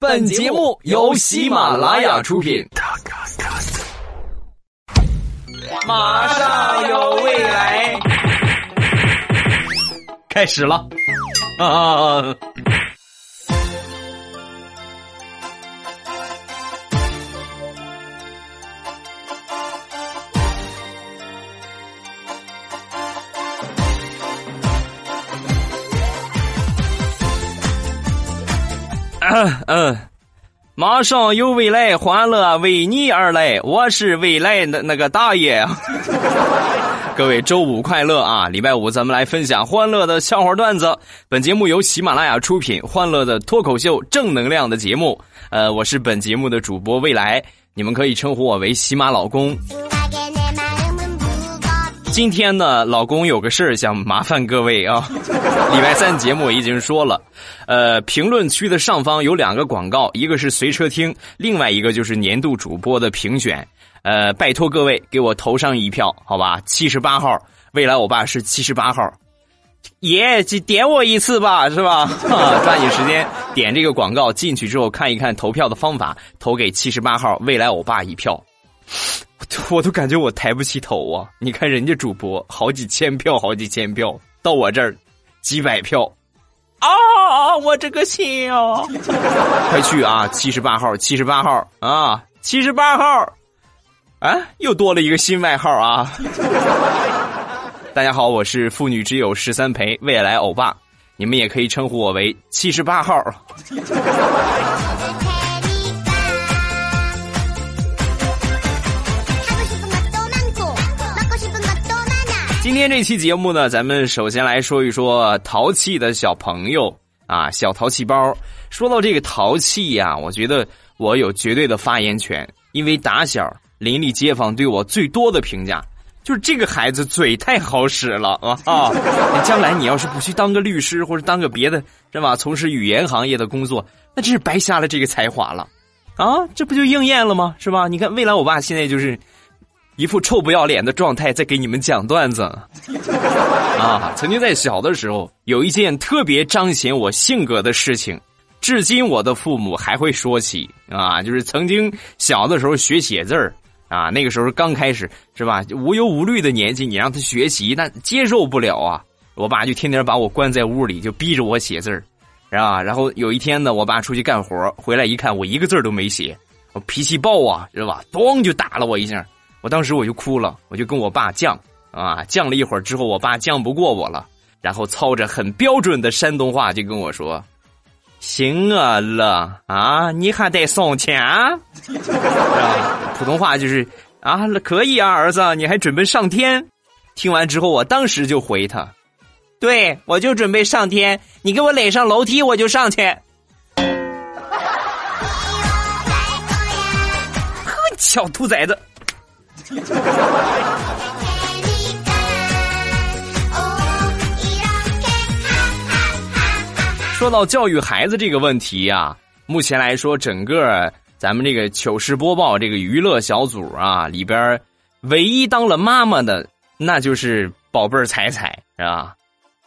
本节目由喜马拉雅出品。马上有未来，开始了啊！嗯嗯，马上有未来，欢乐为你而来。我是未来的那个大爷。各位周五快乐啊！礼拜五咱们来分享欢乐的笑话段子。本节目由喜马拉雅出品，欢乐的脱口秀，正能量的节目。呃，我是本节目的主播未来，你们可以称呼我为喜马老公。今天呢，老公有个事儿想麻烦各位啊。礼拜三节目已经说了，呃，评论区的上方有两个广告，一个是随车听，另外一个就是年度主播的评选。呃，拜托各位给我投上一票，好吧？七十八号，未来我爸是七十八号，耶，点我一次吧，是吧？抓紧时间点这个广告进去之后看一看投票的方法，投给七十八号，未来我爸一票。我都感觉我抬不起头啊！你看人家主播好几千票，好几千票，到我这儿几百票，啊！我这个心啊！快去啊！七十八号，七十八号啊！七十八号，啊！又多了一个新外号啊！大家好，我是妇女之友十三陪未来欧巴，你们也可以称呼我为七十八号。今天这期节目呢，咱们首先来说一说淘气的小朋友啊，小淘气包。说到这个淘气呀，我觉得我有绝对的发言权，因为打小邻里街坊对我最多的评价就是这个孩子嘴太好使了啊！啊，将来你要是不去当个律师或者当个别的，是吧？从事语言行业的工作，那真是白瞎了这个才华了啊！这不就应验了吗？是吧？你看，未来我爸现在就是。一副臭不要脸的状态在给你们讲段子，啊！曾经在小的时候有一件特别彰显我性格的事情，至今我的父母还会说起啊，就是曾经小的时候学写字儿啊，那个时候刚开始是吧，无忧无虑的年纪，你让他学习，那接受不了啊！我爸就天天把我关在屋里，就逼着我写字儿，是吧？然后有一天呢，我爸出去干活回来一看，我一个字都没写，我脾气暴啊，知道吧？咚就打了我一下。我当时我就哭了，我就跟我爸犟啊，犟了一会儿之后，我爸犟不过我了，然后操着很标准的山东话就跟我说：“行啊了啊，你还得送钱？” 啊普通话就是啊，可以啊，儿子，你还准备上天？听完之后，我当时就回他：“对，我就准备上天，你给我垒上楼梯，我就上去。”呵，小兔崽子！说到教育孩子这个问题呀，目前来说，整个咱们这个糗事播报这个娱乐小组啊里边，唯一当了妈妈的，那就是宝贝儿彩彩，是吧？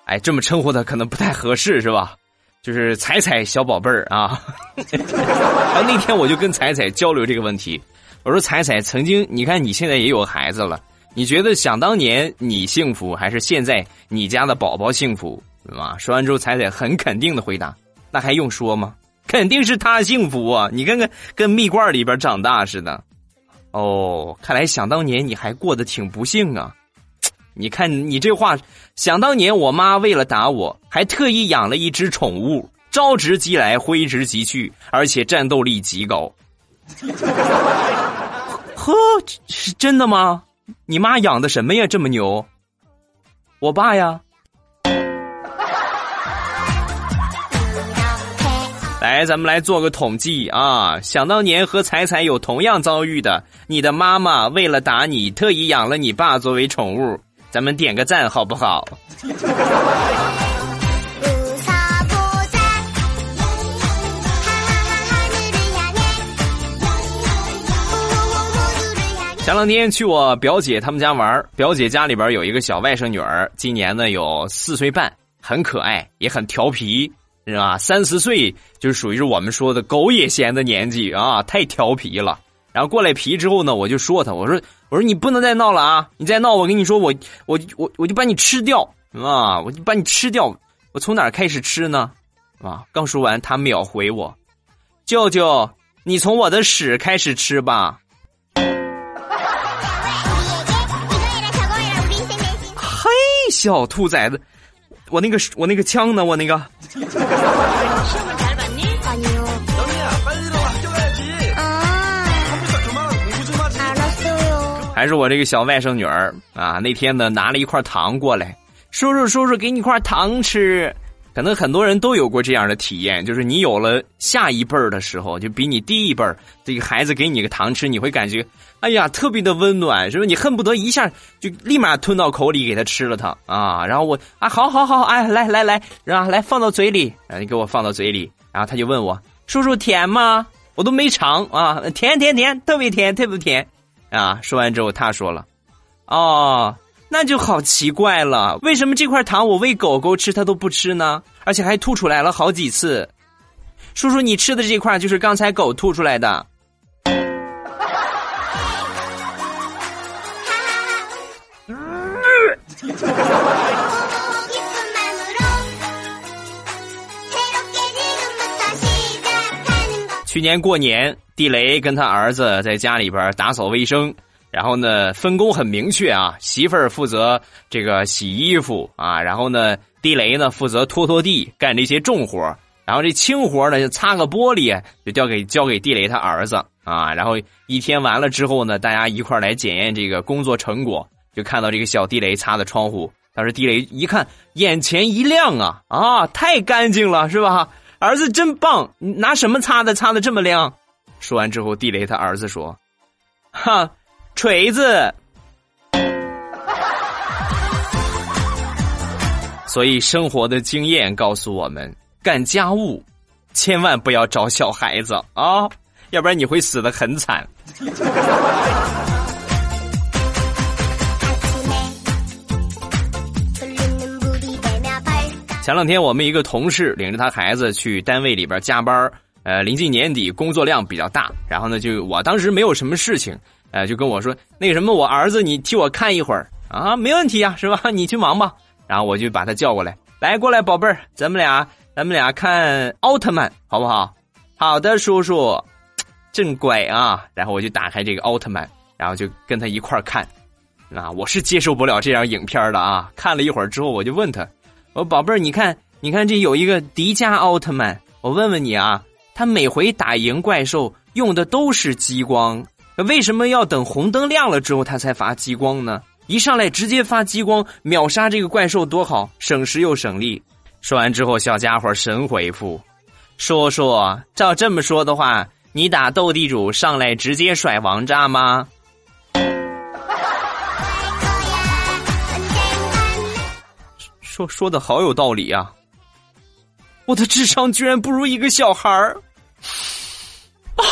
哎，这么称呼她可能不太合适，是吧？就是彩彩小宝贝儿啊。然 后那天我就跟彩彩交流这个问题。我说彩彩，曾经你看你现在也有孩子了，你觉得想当年你幸福，还是现在你家的宝宝幸福，对吧？说完之后，彩彩很肯定的回答：“那还用说吗？肯定是他幸福啊！你看看，跟蜜罐里边长大似的。”哦，看来想当年你还过得挺不幸啊！你看你这话，想当年我妈为了打我，还特意养了一只宠物，招之即来，挥之即去，而且战斗力极高。呵，是真的吗？你妈养的什么呀？这么牛？我爸呀。来，咱们来做个统计啊！想当年和彩彩有同样遭遇的，你的妈妈为了打你，特意养了你爸作为宠物，咱们点个赞好不好？前两天去我表姐他们家玩表姐家里边有一个小外甥女儿，今年呢有四岁半，很可爱，也很调皮是吧？三四岁就属于是我们说的狗也嫌的年纪啊，太调皮了。然后过来皮之后呢，我就说他，我说我说你不能再闹了啊！你再闹，我跟你说，我我我我就把你吃掉啊！我就把你吃掉。我从哪开始吃呢？啊！刚说完，他秒回我：“舅舅，你从我的屎开始吃吧。”小兔崽子，我那个我那个枪呢？我那个。还是我这个小外甥女儿啊，那天呢拿了一块糖过来，叔叔叔叔给你块糖吃。可能很多人都有过这样的体验，就是你有了下一辈儿的时候，就比你低一辈儿，这个孩子给你个糖吃，你会感觉，哎呀，特别的温暖，是不是？你恨不得一下就立马吞到口里给他吃了它啊！然后我啊，好好好，哎，来来来，然后来放到嘴里，啊，你给我放到嘴里，然后他就问我，叔叔甜吗？我都没尝啊，甜甜甜，特别甜，特别甜。啊！说完之后，他说了：“哦，那就好奇怪了，为什么这块糖我喂狗狗吃，它都不吃呢？而且还吐出来了好几次。叔叔，你吃的这块就是刚才狗吐出来的。” 去年过年，地雷跟他儿子在家里边打扫卫生，然后呢分工很明确啊，媳妇儿负责这个洗衣服啊，然后呢地雷呢负责拖拖地，干这些重活然后这轻活呢就擦个玻璃，就交给交给地雷他儿子啊，然后一天完了之后呢，大家一块来检验这个工作成果，就看到这个小地雷擦的窗户，当时地雷一看，眼前一亮啊啊，太干净了是吧？儿子真棒！拿什么擦的？擦的这么亮？说完之后，地雷他儿子说：“哈，锤子。”所以生活的经验告诉我们，干家务千万不要找小孩子啊，要不然你会死的很惨。前两天我们一个同事领着他孩子去单位里边加班呃，临近年底工作量比较大，然后呢，就我当时没有什么事情，呃，就跟我说那个什么，我儿子你替我看一会儿啊，没问题呀，是吧？你去忙吧。然后我就把他叫过来，来过来，宝贝儿，咱们俩咱们俩看奥特曼好不好？好的，叔叔，真乖啊。然后我就打开这个奥特曼，然后就跟他一块看，啊，我是接受不了这样影片的啊。看了一会儿之后，我就问他。我宝贝儿，你看，你看这有一个迪迦奥特曼。我问问你啊，他每回打赢怪兽用的都是激光，为什么要等红灯亮了之后他才发激光呢？一上来直接发激光秒杀这个怪兽多好，省时又省力。说完之后，小家伙神回复：“说说，照这么说的话，你打斗地主上来直接甩王炸吗？”说说的好有道理啊！我的智商居然不如一个小孩儿啊！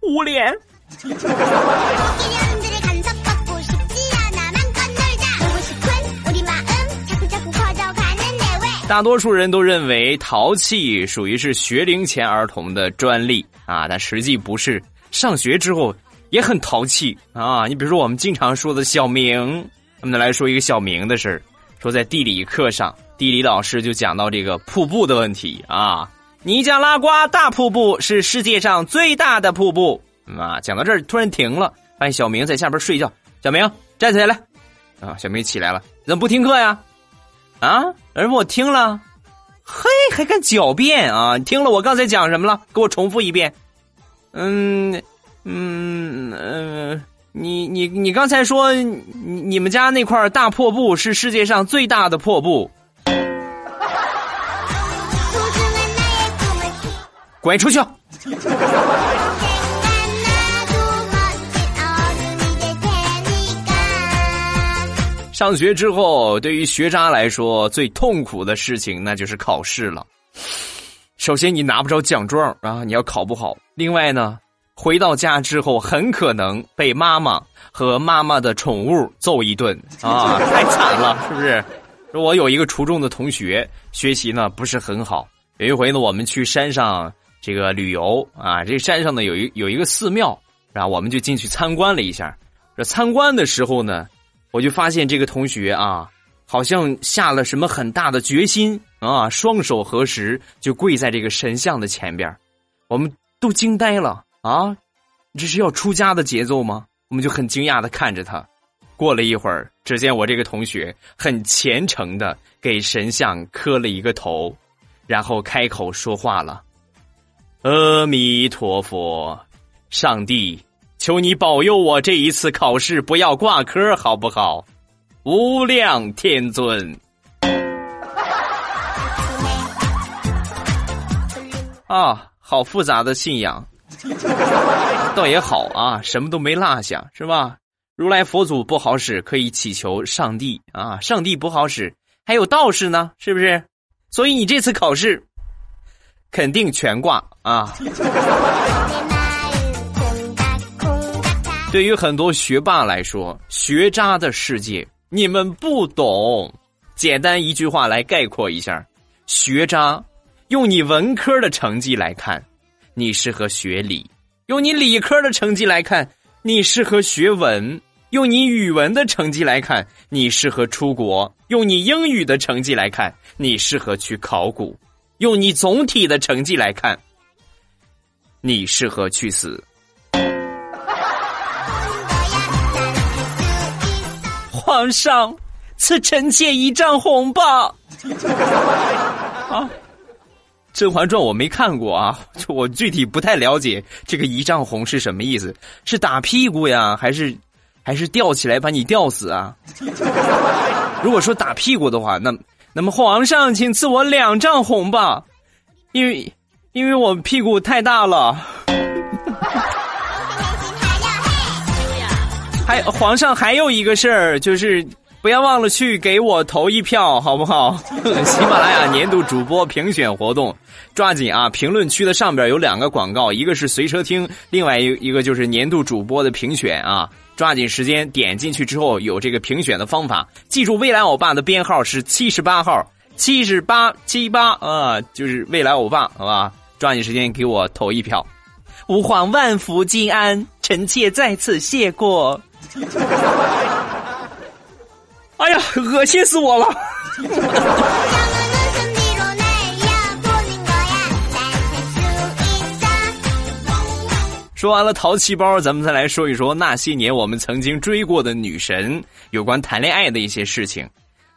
无脸。大多数人都认为淘气属于是学龄前儿童的专利啊，但实际不是。上学之后也很淘气啊！你比如说我们经常说的小明，我们来说一个小明的事儿。说在地理课上，地理老师就讲到这个瀑布的问题啊。尼加拉瓜大瀑布是世界上最大的瀑布啊。讲到这儿突然停了，发现小明在下边睡觉。小明站起来，啊，小明起来了，怎么不听课呀？啊，儿子我听了，嘿，还敢狡辩啊？你听了我刚才讲什么了？给我重复一遍。嗯嗯嗯。你你你刚才说你你们家那块大破布是世界上最大的破布，滚出去！上学之后，对于学渣来说最痛苦的事情那就是考试了。首先，你拿不着奖状啊，你要考不好。另外呢。回到家之后，很可能被妈妈和妈妈的宠物揍一顿 啊！太惨了，是不是？我有一个初中的同学，学习呢不是很好，有一回呢，我们去山上这个旅游啊，这山上呢有一有一个寺庙，然后我们就进去参观了一下。这参观的时候呢，我就发现这个同学啊，好像下了什么很大的决心啊，双手合十就跪在这个神像的前边，我们都惊呆了啊！这是要出家的节奏吗？我们就很惊讶的看着他。过了一会儿，只见我这个同学很虔诚的给神像磕了一个头。然后开口说话了：“阿弥陀佛，上帝，求你保佑我这一次考试不要挂科，好不好？无量天尊。” 啊，好复杂的信仰，倒也好啊，什么都没落下，是吧？如来佛祖不好使，可以祈求上帝啊；上帝不好使，还有道士呢，是不是？所以你这次考试肯定全挂啊！对于很多学霸来说，学渣的世界你们不懂。简单一句话来概括一下：学渣，用你文科的成绩来看，你适合学理；用你理科的成绩来看，你适合学文。用你语文的成绩来看，你适合出国；用你英语的成绩来看，你适合去考古；用你总体的成绩来看，你适合去死。皇上，赐臣妾一丈红吧！《甄嬛传》我没看过啊，我具体不太了解这个一丈红是什么意思，是打屁股呀，还是？还是吊起来把你吊死啊！如果说打屁股的话，那那么皇上请赐我两丈红吧，因为因为我屁股太大了。还皇上还有一个事儿，就是不要忘了去给我投一票，好不好？喜马拉雅年度主播评选活动，抓紧啊！评论区的上边有两个广告，一个是随车听，另外一一个就是年度主播的评选啊。抓紧时间点进去之后有这个评选的方法，记住未来欧巴的编号是七十八号，七十八七八啊，就是未来欧巴，好吧？抓紧时间给我投一票。吾皇万福金安，臣妾再次谢过。哎呀，恶心死我了！说完了淘气包，咱们再来说一说那些年我们曾经追过的女神有关谈恋爱的一些事情。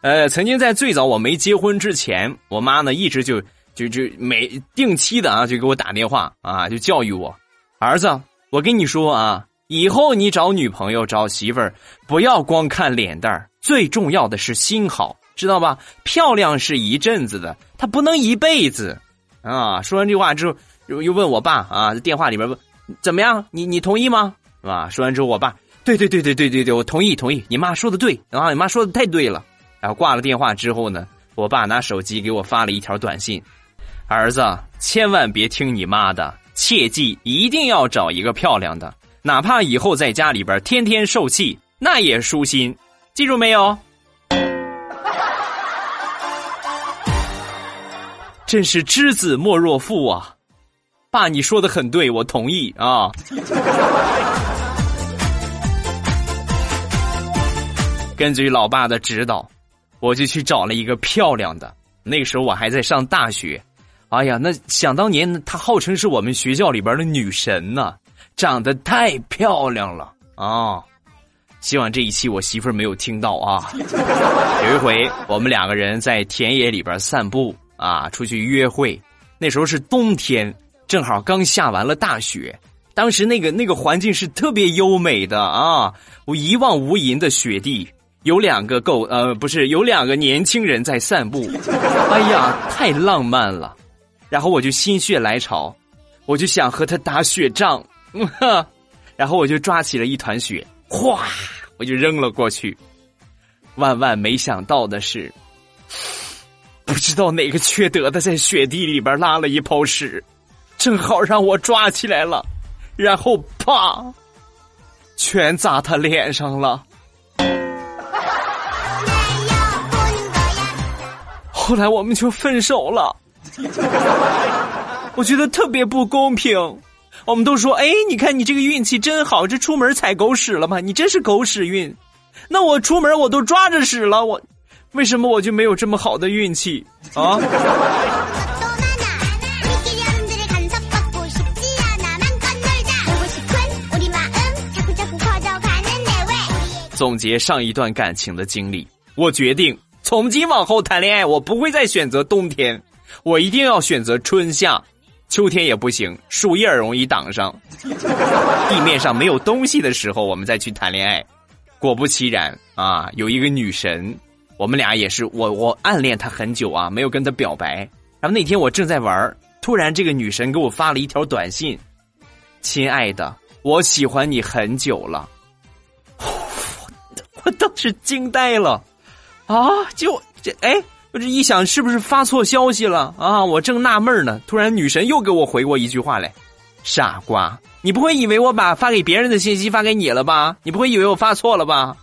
呃，曾经在最早我没结婚之前，我妈呢一直就就就每定期的啊就给我打电话啊，就教育我儿子，我跟你说啊，以后你找女朋友找媳妇儿，不要光看脸蛋儿，最重要的是心好，知道吧？漂亮是一阵子的，她不能一辈子啊。说完这话之后，又又问我爸啊，在电话里边问。怎么样？你你同意吗？是吧？说完之后，我爸，对对对对对对对，我同意同意。你妈说的对啊，你妈说的太对了。然后挂了电话之后呢，我爸拿手机给我发了一条短信：儿子，千万别听你妈的，切记一定要找一个漂亮的，哪怕以后在家里边天天受气，那也舒心。记住没有？真是知子莫若父啊！爸，你说的很对，我同意啊。根据老爸的指导，我就去找了一个漂亮的。那时候我还在上大学，哎呀，那想当年她号称是我们学校里边的女神呢，长得太漂亮了啊！希望这一期我媳妇儿没有听到啊。有一回，我们两个人在田野里边散步啊，出去约会，那时候是冬天。正好刚下完了大雪，当时那个那个环境是特别优美的啊！我一望无垠的雪地，有两个狗呃不是有两个年轻人在散步，哎呀，太浪漫了！然后我就心血来潮，我就想和他打雪仗，然后我就抓起了一团雪，哗，我就扔了过去。万万没想到的是，不知道哪个缺德的在雪地里边拉了一泡屎。正好让我抓起来了，然后啪，全砸他脸上了。后来我们就分手了。我觉得特别不公平。我们都说，哎，你看你这个运气真好，这出门踩狗屎了吗？你真是狗屎运。那我出门我都抓着屎了，我为什么我就没有这么好的运气啊？总结上一段感情的经历，我决定从今往后谈恋爱，我不会再选择冬天，我一定要选择春夏。秋天也不行，树叶容易挡上。地面上没有东西的时候，我们再去谈恋爱。果不其然啊，有一个女神，我们俩也是，我我暗恋她很久啊，没有跟她表白。然后那天我正在玩，突然这个女神给我发了一条短信：“亲爱的，我喜欢你很久了。”我当时惊呆了，啊，就这哎。我这一想，是不是发错消息了啊？我正纳闷呢，突然女神又给我回过一句话来：“傻瓜，你不会以为我把发给别人的信息发给你了吧？你不会以为我发错了吧？”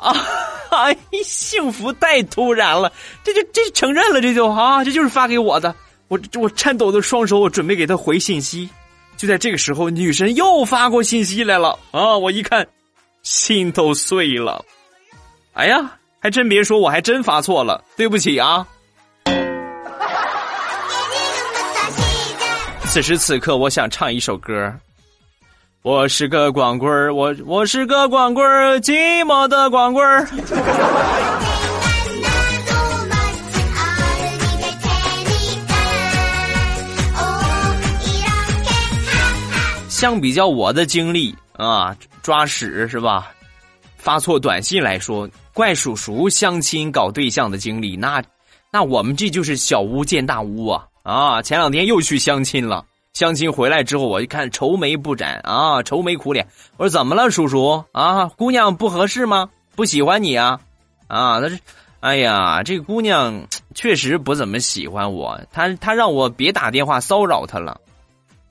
啊，哎，幸福太突然了，这就这承认了，这就啊，这就是发给我的。我我颤抖的双手，我准备给他回信息。就在这个时候，女神又发过信息来了啊！我一看，心都碎了。哎呀！还真别说，我还真发错了，对不起啊！此时此刻，我想唱一首歌。我是个光棍儿，我我是个光棍儿，寂寞的光棍儿。相比较我的经历啊，抓屎是吧？发错短信来说。怪叔叔相亲搞对象的经历，那，那我们这就是小巫见大巫啊！啊，前两天又去相亲了，相亲回来之后，我一看愁眉不展啊，愁眉苦脸。我说怎么了，叔叔啊？姑娘不合适吗？不喜欢你啊？啊，那是，哎呀，这个姑娘确实不怎么喜欢我，她她让我别打电话骚扰她了。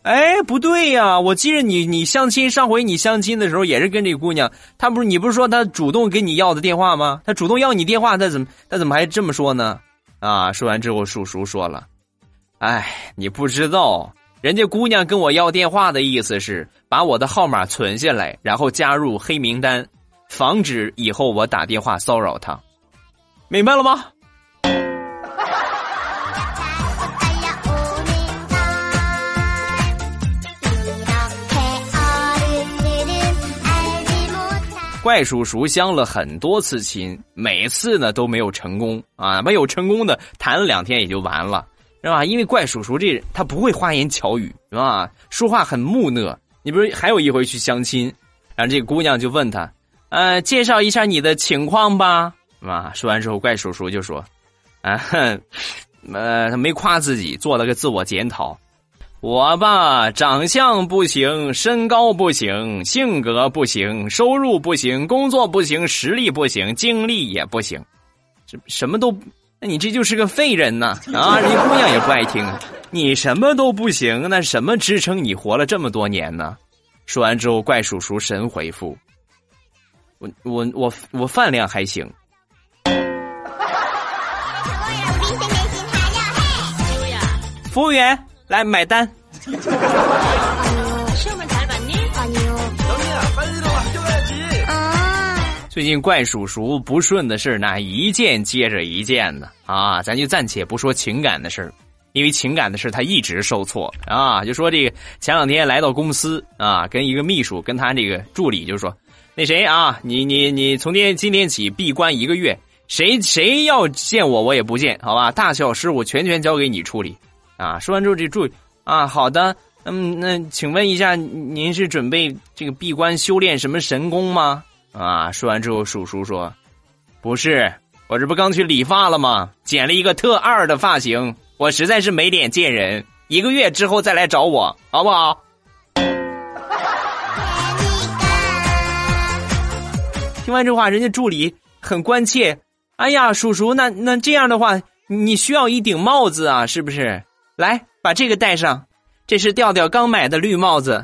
哎，不对呀！我记着你，你相亲上回你相亲的时候也是跟这姑娘，她不是你不是说她主动给你要的电话吗？她主动要你电话，她怎么她怎么还这么说呢？啊！说完之后，叔叔说了：“哎，你不知道，人家姑娘跟我要电话的意思是把我的号码存下来，然后加入黑名单，防止以后我打电话骚扰她，明白了吗？”怪叔叔相了很多次亲，每次呢都没有成功啊，没有成功的谈了两天也就完了，是吧？因为怪叔叔这人他不会花言巧语，是吧？说话很木讷。你不是还有一回去相亲，然后这个姑娘就问他，呃，介绍一下你的情况吧，啊？说完之后，怪叔叔就说，啊，呃，他没夸自己，做了个自我检讨。我吧，长相不行，身高不行，性格不行，收入不行，工作不行，实力不行，经历也不行，什什么都，那你这就是个废人呐！啊，人姑娘也不爱听，你什么都不行，那什么支撑你活了这么多年呢？说完之后，怪叔叔神回复：我我我我饭量还行。服务员。来买单。最近怪叔叔不顺的事呢，一件接着一件的啊！咱就暂且不说情感的事儿，因为情感的事他一直受挫啊。就说这个前两天来到公司啊，跟一个秘书跟他这个助理就说：“那谁啊，你你你从天今天起闭关一个月，谁谁要见我我也不见，好吧？大小事务全权交给你处理。”啊，说完之后，这助啊，好的，嗯，那请问一下，您是准备这个闭关修炼什么神功吗？啊，说完之后，叔叔说，不是，我这不刚去理发了吗？剪了一个特二的发型，我实在是没脸见人，一个月之后再来找我，好不好？听完这话，人家助理很关切，哎呀，叔叔，那那这样的话，你需要一顶帽子啊，是不是？来，把这个戴上，这是调调刚买的绿帽子。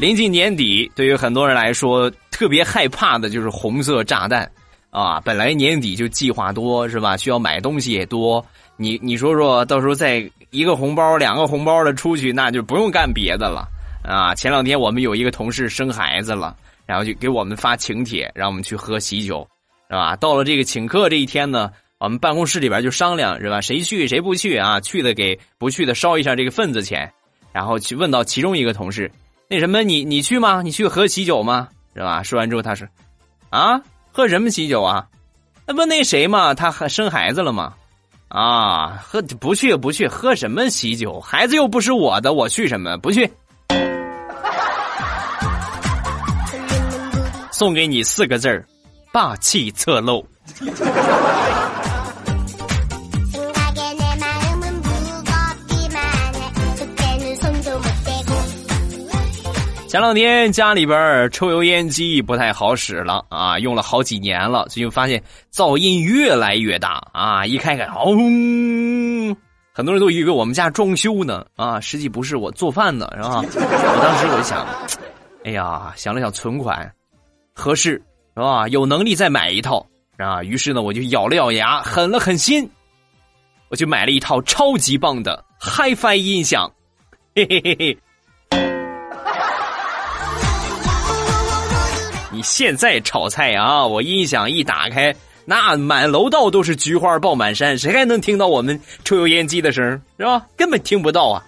临近年底，对于很多人来说特别害怕的就是红色炸弹啊！本来年底就计划多是吧？需要买东西也多，你你说说到时候再一个红包、两个红包的出去，那就不用干别的了啊！前两天我们有一个同事生孩子了，然后就给我们发请帖，让我们去喝喜酒，是吧？到了这个请客这一天呢，我们办公室里边就商量是吧？谁去谁不去啊？去的给不去的烧一下这个份子钱，然后去问到其中一个同事。那什么，你你去吗？你去喝喜酒吗？是吧？说完之后，他说：“啊，喝什么喜酒啊？那不那谁吗？他生孩子了吗？啊，喝不去不去，喝什么喜酒？孩子又不是我的，我去什么？不去。送给你四个字儿：霸气侧漏。”前两天家里边抽油烟机不太好使了啊，用了好几年了，最近发现噪音越来越大啊！一开开，轰！很多人都以为我们家装修呢啊，实际不是我做饭呢，是吧？我当时我就想，哎呀，想了想存款合适是吧？有能力再买一套啊！于是呢，我就咬了咬牙，狠了狠心，我就买了一套超级棒的 HiFi 音响，嘿嘿嘿嘿。你现在炒菜啊！我音响一打开，那满楼道都是菊花爆满山，谁还能听到我们抽油烟机的声是吧？根本听不到啊！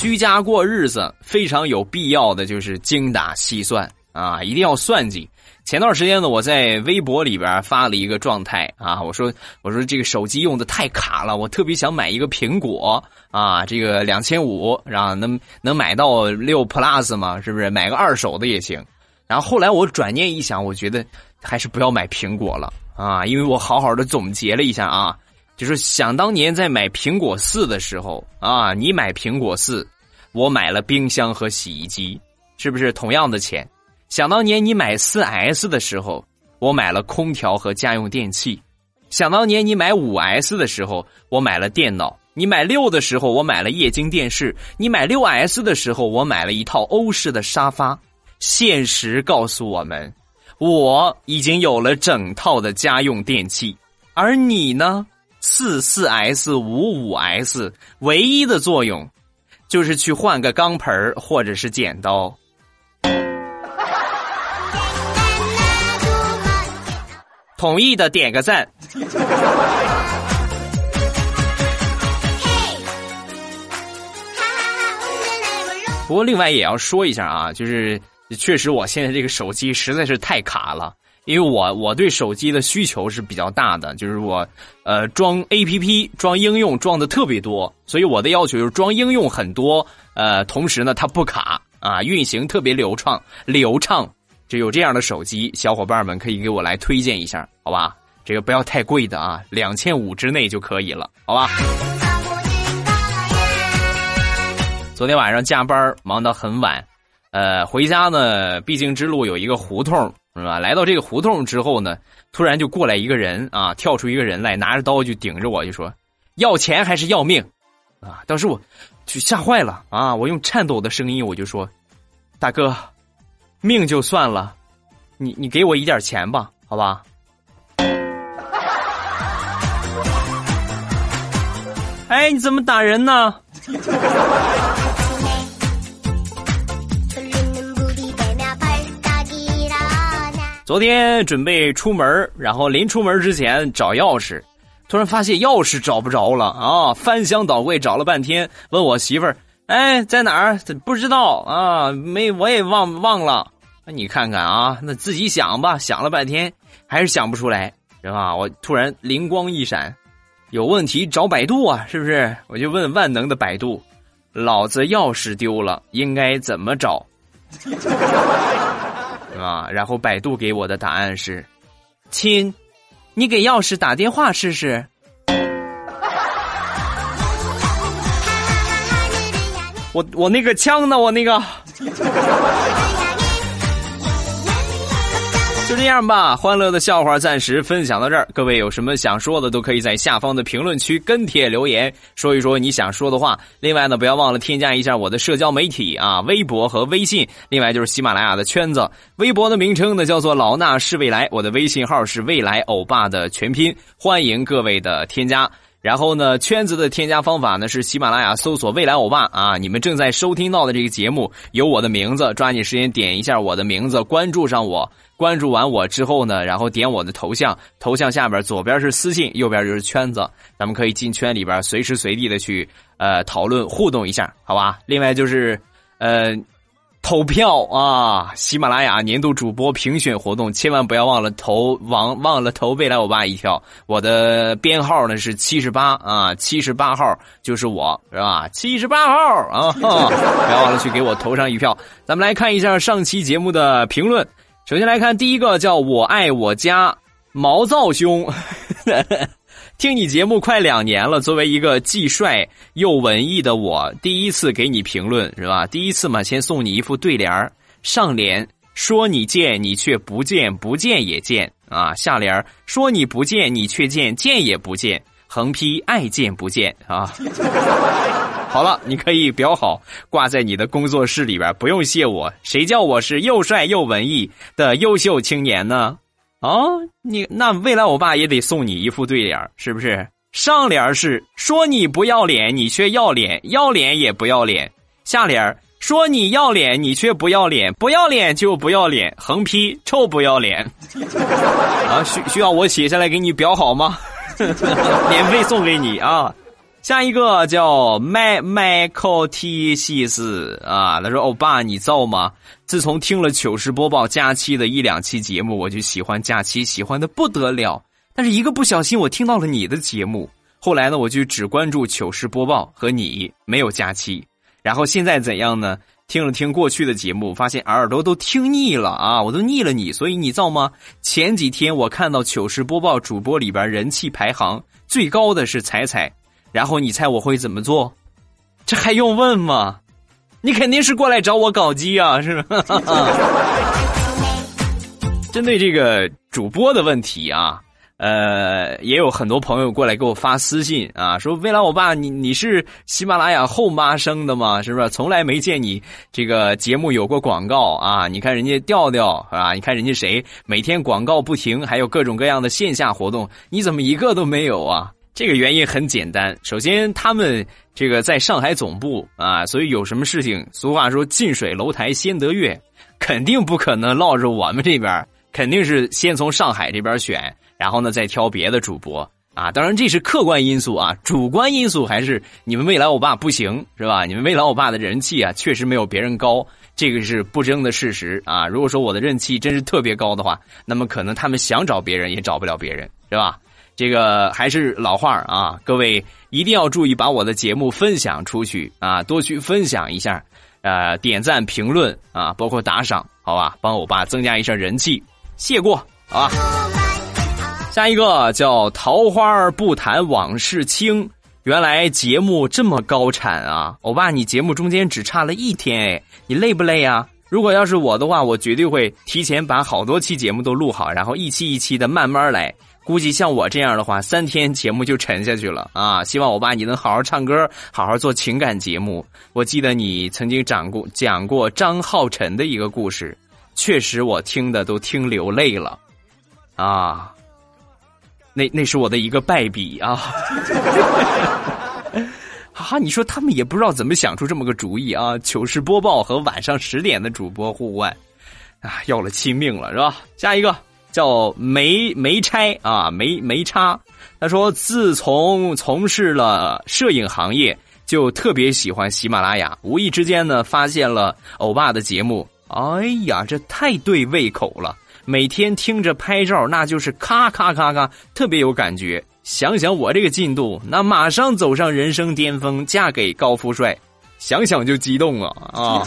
居家过日子非常有必要的就是精打细算啊，一定要算计。前段时间呢，我在微博里边发了一个状态啊，我说我说这个手机用的太卡了，我特别想买一个苹果啊，这个两千五，然后能能买到六 plus 吗？是不是买个二手的也行？然后后来我转念一想，我觉得还是不要买苹果了啊，因为我好好的总结了一下啊，就是想当年在买苹果四的时候啊，你买苹果四，我买了冰箱和洗衣机，是不是同样的钱？想当年你买四 S 的时候，我买了空调和家用电器；想当年你买五 S 的时候，我买了电脑；你买六的时候，我买了液晶电视；你买六 S 的时候，我买了一套欧式的沙发。现实告诉我们，我已经有了整套的家用电器，而你呢？四四 S 五五 S，唯一的作用就是去换个钢盆或者是剪刀。同意的点个赞。不过另外也要说一下啊，就是确实我现在这个手机实在是太卡了，因为我我对手机的需求是比较大的，就是我呃装 A P P 装应用装的特别多，所以我的要求就是装应用很多，呃同时呢它不卡啊，运行特别流畅流畅。就有这样的手机，小伙伴们可以给我来推荐一下，好吧？这个不要太贵的啊，两千五之内就可以了，好吧？昨天晚上加班忙到很晚，呃，回家呢，必经之路有一个胡同，是吧？来到这个胡同之后呢，突然就过来一个人啊，跳出一个人来，拿着刀就顶着我，就说要钱还是要命？啊！当时我就吓坏了啊！我用颤抖的声音我就说，大哥。命就算了，你你给我一点钱吧，好吧？哎，你怎么打人呢？昨天准备出门，然后临出门之前找钥匙，突然发现钥匙找不着了啊！翻箱倒柜找了半天，问我媳妇儿。哎，在哪儿？不知道啊，没，我也忘忘了。那你看看啊，那自己想吧，想了半天还是想不出来，是吧？我突然灵光一闪，有问题找百度啊，是不是？我就问万能的百度，老子钥匙丢了，应该怎么找？是吧？然后百度给我的答案是：亲，你给钥匙打电话试试。我我那个枪呢？我那个。就这样吧，欢乐的笑话暂时分享到这儿。各位有什么想说的，都可以在下方的评论区跟帖留言，说一说你想说的话。另外呢，不要忘了添加一下我的社交媒体啊，微博和微信。另外就是喜马拉雅的圈子，微博的名称呢叫做老衲是未来，我的微信号是未来欧巴的全拼，欢迎各位的添加。然后呢，圈子的添加方法呢是喜马拉雅搜索“未来欧巴”啊，你们正在收听到的这个节目有我的名字，抓紧时间点一下我的名字，关注上我。关注完我之后呢，然后点我的头像，头像下边左边是私信，右边就是圈子，咱们可以进圈里边随时随地的去呃讨论互动一下，好吧？另外就是呃。投票啊！喜马拉雅年度主播评选活动，千万不要忘了投，忘忘了投未来欧巴一票。我的编号呢是七十八啊，七十八号就是我，是吧？七十八号啊，不要忘了去给我投上一票。咱们来看一下上期节目的评论。首先来看第一个，叫我爱我家毛躁兄。听你节目快两年了，作为一个既帅又文艺的我，第一次给你评论是吧？第一次嘛，先送你一副对联上联说你见你却不见，不见也见啊；下联说你不见你却见，见也不见。横批爱见不见啊。好了，你可以裱好，挂在你的工作室里边，不用谢我。谁叫我是又帅又文艺的优秀青年呢？哦，你那未来，我爸也得送你一副对联，是不是？上联是说你不要脸，你却要脸，要脸也不要脸；下联说你要脸，你却不要脸，不要脸就不要脸。横批臭不要脸。啊，需需要我写下来给你裱好吗？免费送给你啊。下一个叫麦麦克提西斯啊，他说：“欧巴，你造吗？自从听了糗事播报假期的一两期节目，我就喜欢假期，喜欢的不得了。但是一个不小心，我听到了你的节目，后来呢，我就只关注糗事播报和你，没有假期。然后现在怎样呢？听了听过去的节目，发现耳朵都听腻了啊，我都腻了你。所以你造吗？前几天我看到糗事播报主播里边人气排行最高的是彩彩。”然后你猜我会怎么做？这还用问吗？你肯定是过来找我搞基啊，是吧？针对这个主播的问题啊，呃，也有很多朋友过来给我发私信啊，说未来我爸你你是喜马拉雅后妈生的吗？是不是？从来没见你这个节目有过广告啊？你看人家调调啊，你看人家谁每天广告不停，还有各种各样的线下活动，你怎么一个都没有啊？这个原因很简单，首先他们这个在上海总部啊，所以有什么事情，俗话说近水楼台先得月，肯定不可能落着我们这边，肯定是先从上海这边选，然后呢再挑别的主播啊。当然这是客观因素啊，主观因素还是你们未来欧巴不行是吧？你们未来欧巴的人气啊，确实没有别人高，这个是不争的事实啊。如果说我的人气真是特别高的话，那么可能他们想找别人也找不了别人，是吧？这个还是老话啊，各位一定要注意把我的节目分享出去啊，多去分享一下，呃，点赞、评论啊，包括打赏，好吧，帮我爸增加一下人气，谢过，好吧。下一个叫桃花不谈往事清，原来节目这么高产啊，欧巴，你节目中间只差了一天哎，你累不累啊？如果要是我的话，我绝对会提前把好多期节目都录好，然后一期一期的慢慢来。估计像我这样的话，三天节目就沉下去了啊！希望我爸你能好好唱歌，好好做情感节目。我记得你曾经讲过讲过张浩辰的一个故事，确实我听的都听流泪了啊！那那是我的一个败笔啊！啊，你说他们也不知道怎么想出这么个主意啊！糗事播报和晚上十点的主播互换，啊，要了亲命了是吧？下一个。叫没没拆啊，没没差。他说，自从从事了摄影行业，就特别喜欢喜马拉雅。无意之间呢，发现了欧巴的节目。哎呀，这太对胃口了！每天听着拍照，那就是咔咔咔咔，特别有感觉。想想我这个进度，那马上走上人生巅峰，嫁给高富帅。想想就激动啊啊！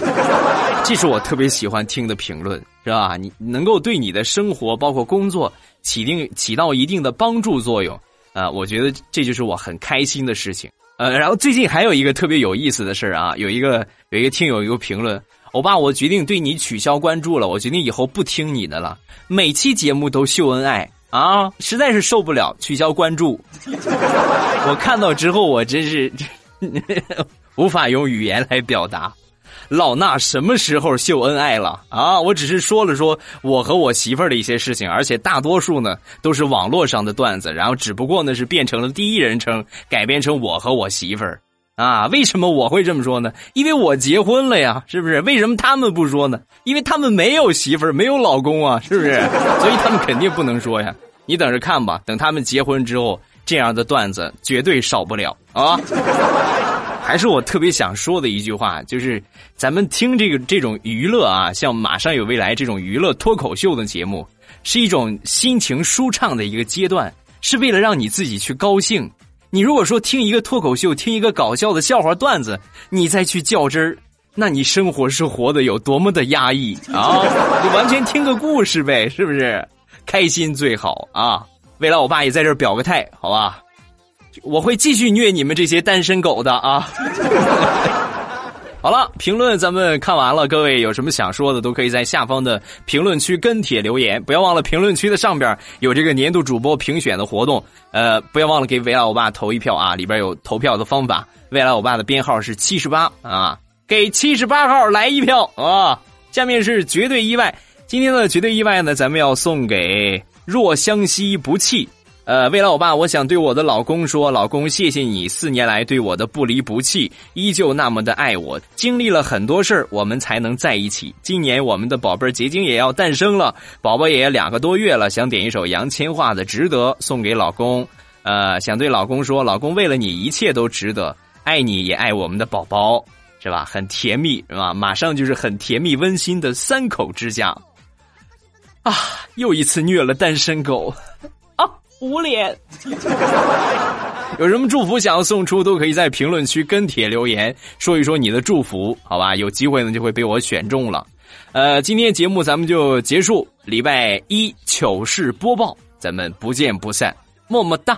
这是我特别喜欢听的评论，是吧？你能够对你的生活包括工作起定起到一定的帮助作用啊，我觉得这就是我很开心的事情。呃，然后最近还有一个特别有意思的事啊，有一个有一个听友一个评论，欧巴，我决定对你取消关注了，我决定以后不听你的了。每期节目都秀恩爱啊，实在是受不了，取消关注。我看到之后，我真是 无法用语言来表达。老衲什么时候秀恩爱了啊？我只是说了说我和我媳妇儿的一些事情，而且大多数呢都是网络上的段子，然后只不过呢是变成了第一人称，改编成我和我媳妇儿。啊，为什么我会这么说呢？因为我结婚了呀，是不是？为什么他们不说呢？因为他们没有媳妇儿，没有老公啊，是不是？所以他们肯定不能说呀。你等着看吧，等他们结婚之后，这样的段子绝对少不了啊。还是我特别想说的一句话，就是咱们听这个这种娱乐啊，像马上有未来这种娱乐脱口秀的节目，是一种心情舒畅的一个阶段，是为了让你自己去高兴。你如果说听一个脱口秀，听一个搞笑的笑话段子，你再去较真儿，那你生活是活的有多么的压抑啊！你完全听个故事呗，是不是？开心最好啊！未来我爸也在这儿表个态，好吧？我会继续虐你们这些单身狗的啊！好了，评论咱们看完了，各位有什么想说的，都可以在下方的评论区跟帖留言。不要忘了评论区的上边有这个年度主播评选的活动，呃，不要忘了给未来欧巴投一票啊！里边有投票的方法，未来欧巴的编号是七十八啊，给七十八号来一票啊！下面是绝对意外，今天的绝对意外呢，咱们要送给若相惜不弃。呃，未来我爸，我想对我的老公说，老公，谢谢你四年来对我的不离不弃，依旧那么的爱我。经历了很多事儿，我们才能在一起。今年我们的宝贝儿结晶也要诞生了，宝宝也两个多月了，想点一首杨千嬅的《值得》送给老公。呃，想对老公说，老公为了你一切都值得，爱你也爱我们的宝宝，是吧？很甜蜜，是吧？马上就是很甜蜜温馨的三口之家。啊，又一次虐了单身狗。捂脸，有什么祝福想要送出，都可以在评论区跟帖留言，说一说你的祝福，好吧？有机会呢就会被我选中了。呃，今天节目咱们就结束，礼拜一糗事播报，咱们不见不散，么么哒。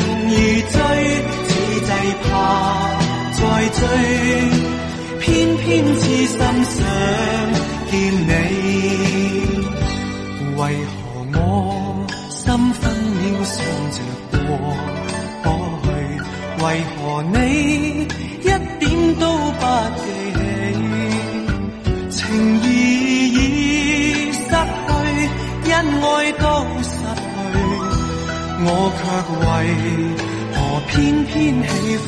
再追，偏偏痴心想见你。为何我心分秒想着过过去？为何你一点都不记起？情意已失去，恩爱都失去，我却为何。偏偏喜欢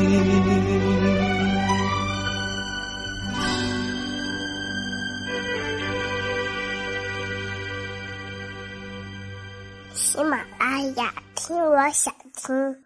想听。